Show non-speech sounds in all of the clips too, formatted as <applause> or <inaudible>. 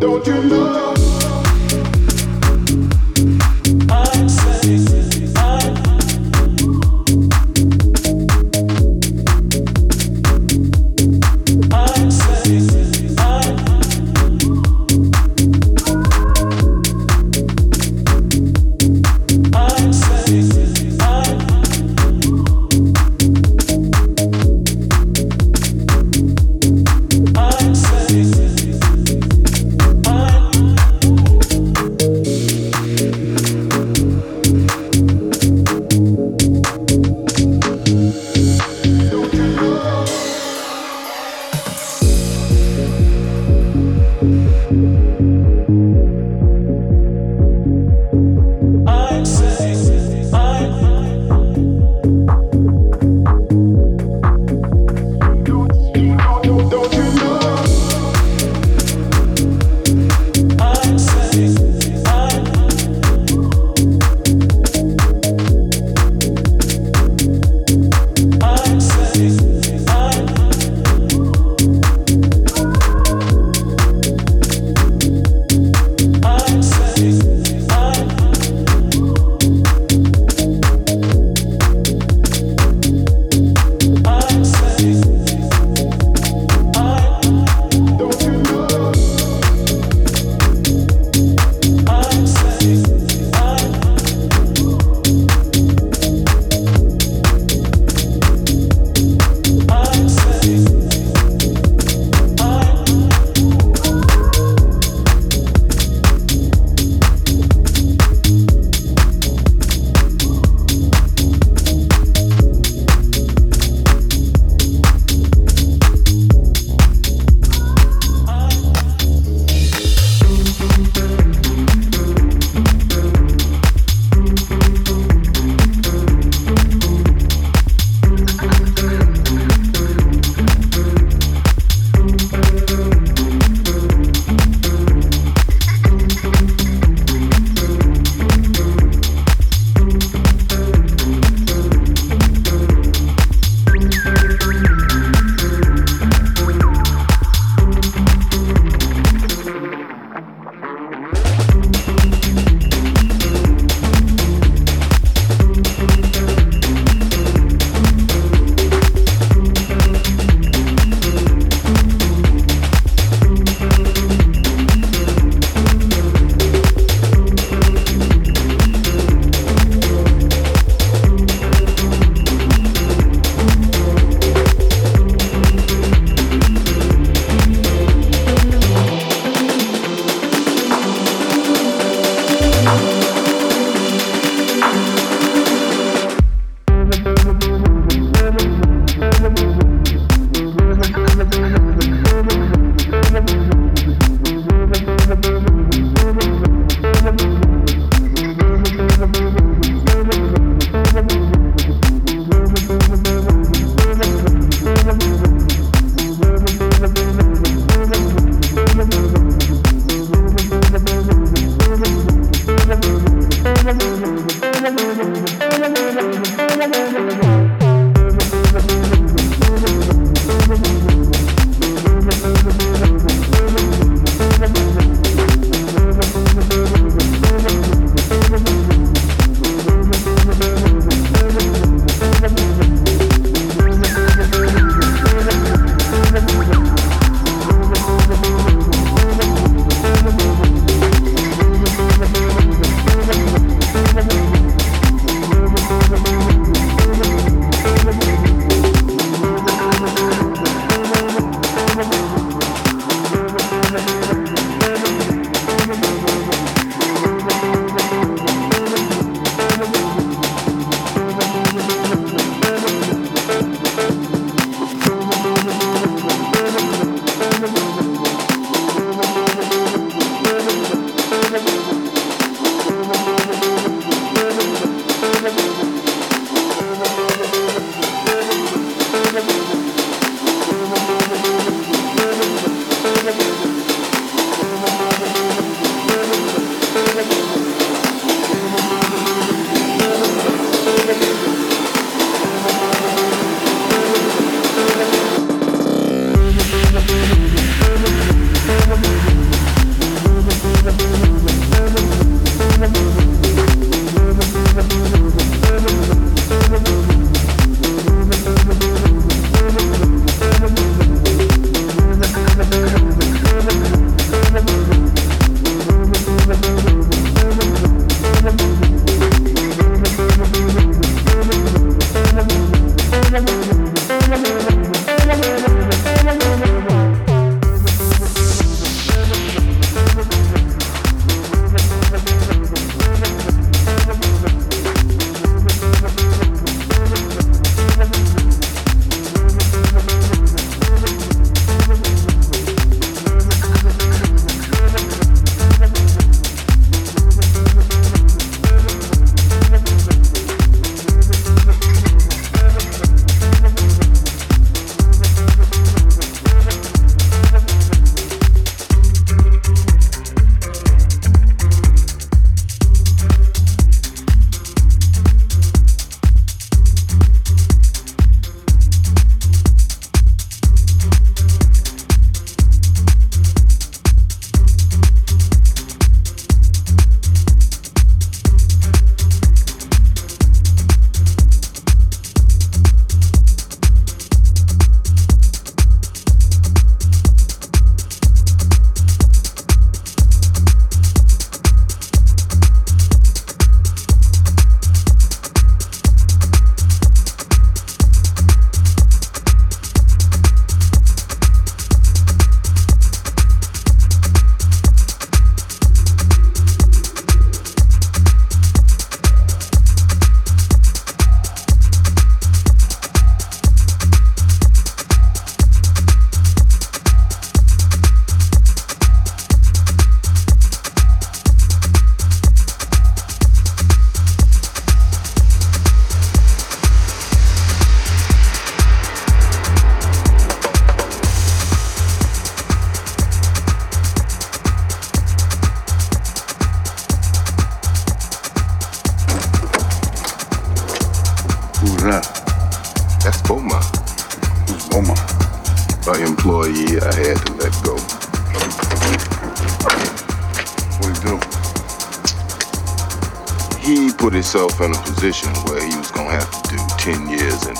Don't you know? I say.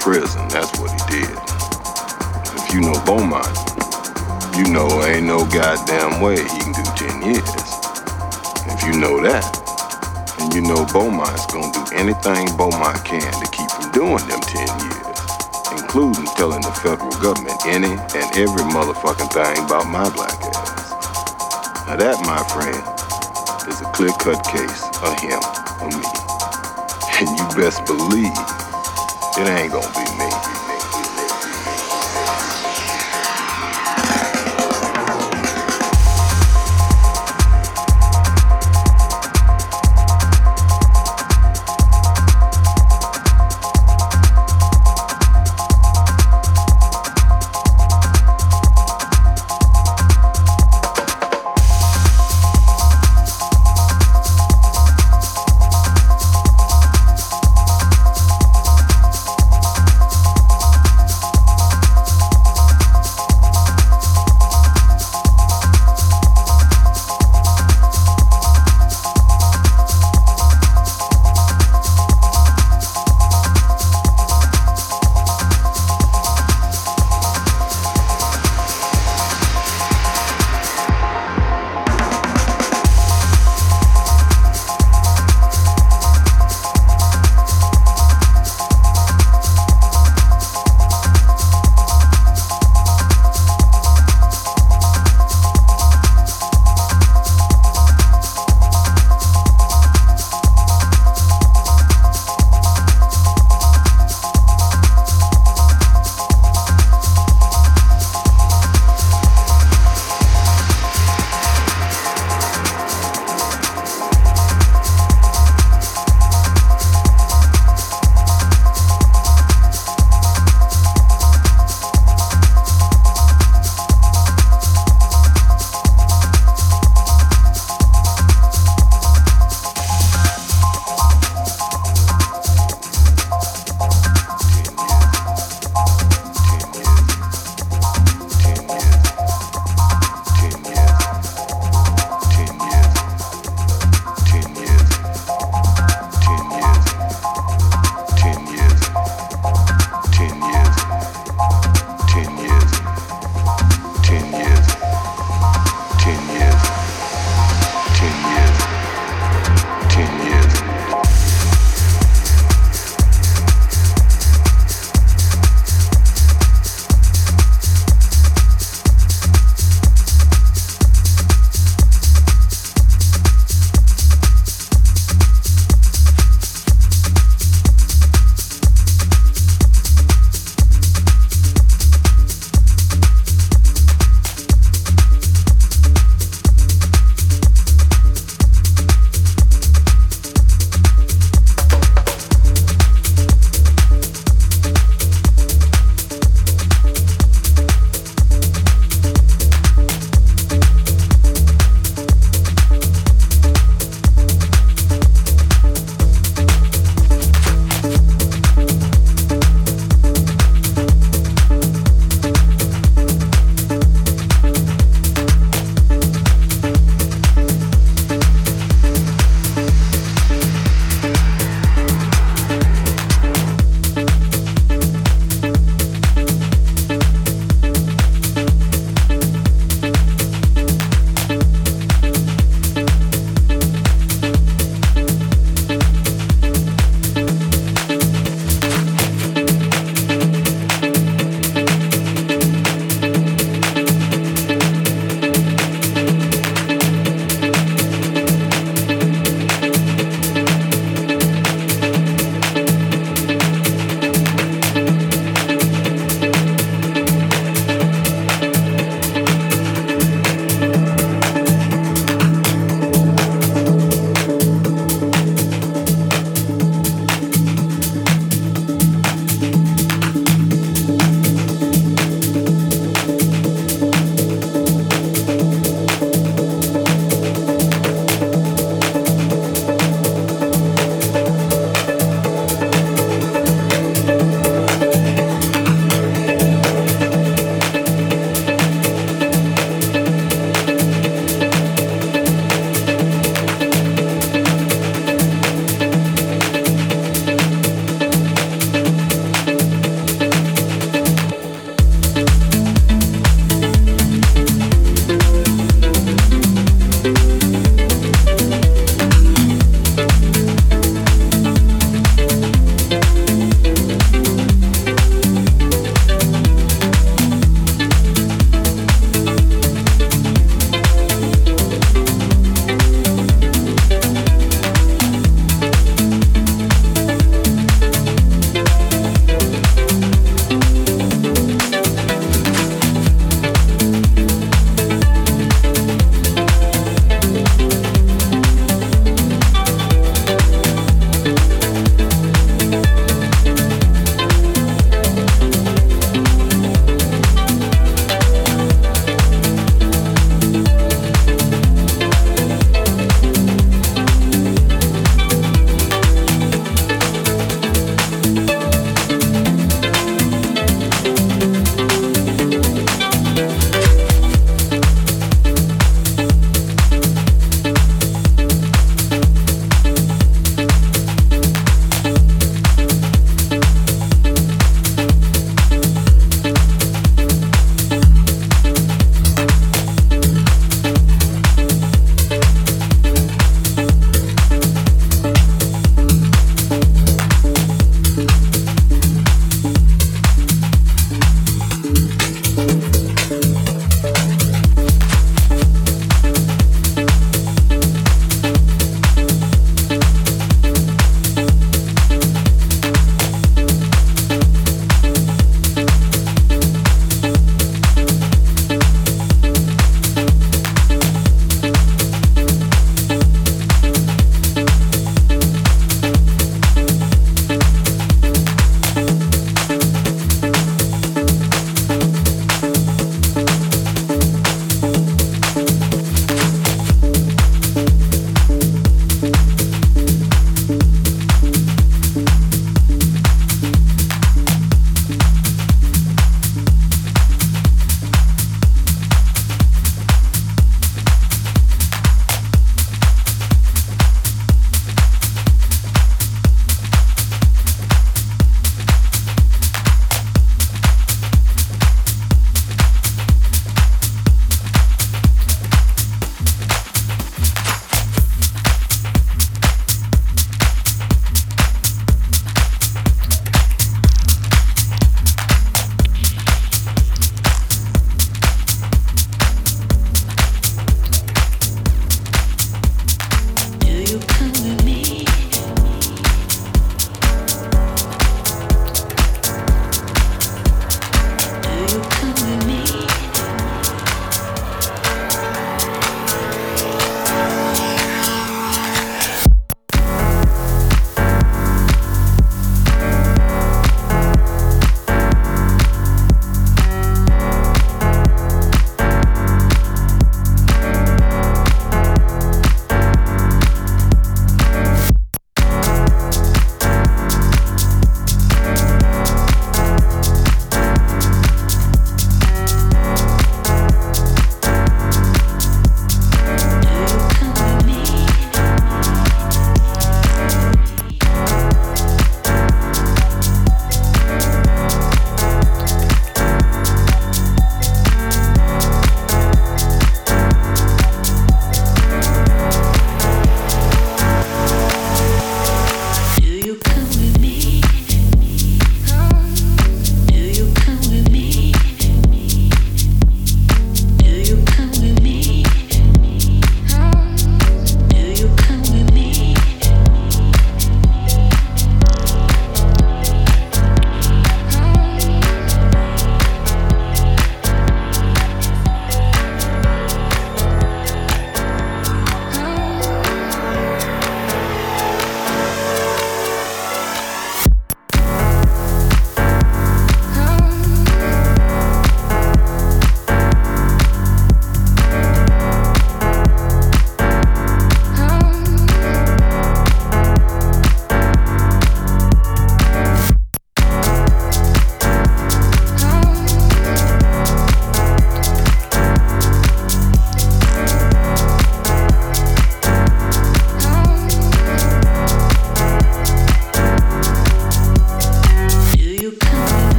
Prison. That's what he did. If you know Beaumont, you know ain't no goddamn way he can do 10 years. If you know that, and you know Beaumont's gonna do anything Beaumont can to keep from doing them 10 years, including telling the federal government any and every motherfucking thing about my black ass. Now that, my friend, is a clear-cut case of him or me. <laughs> And you best believe it ain't gonna be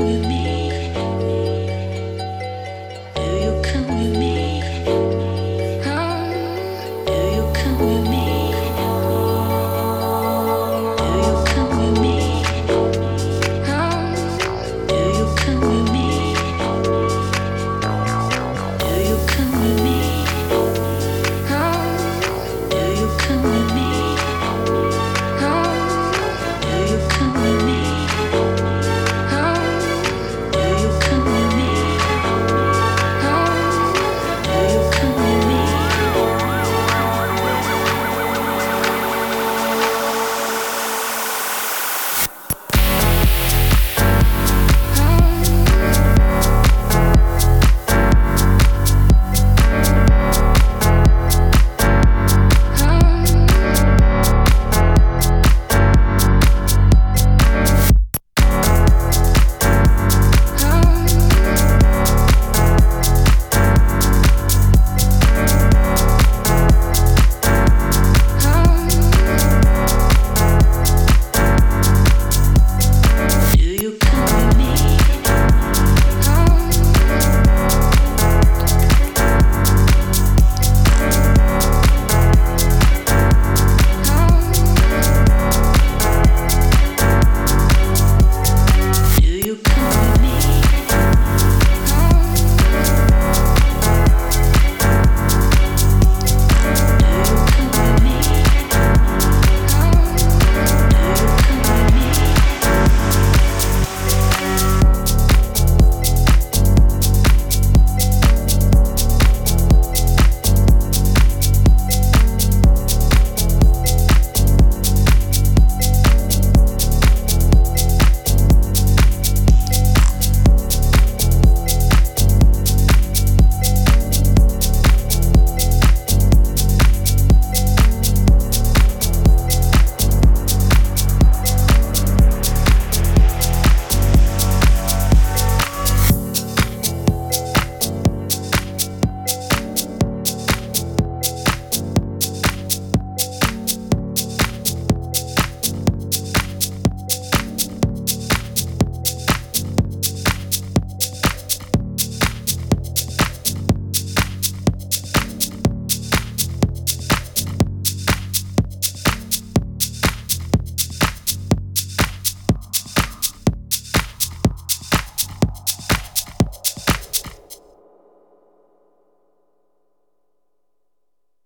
with me.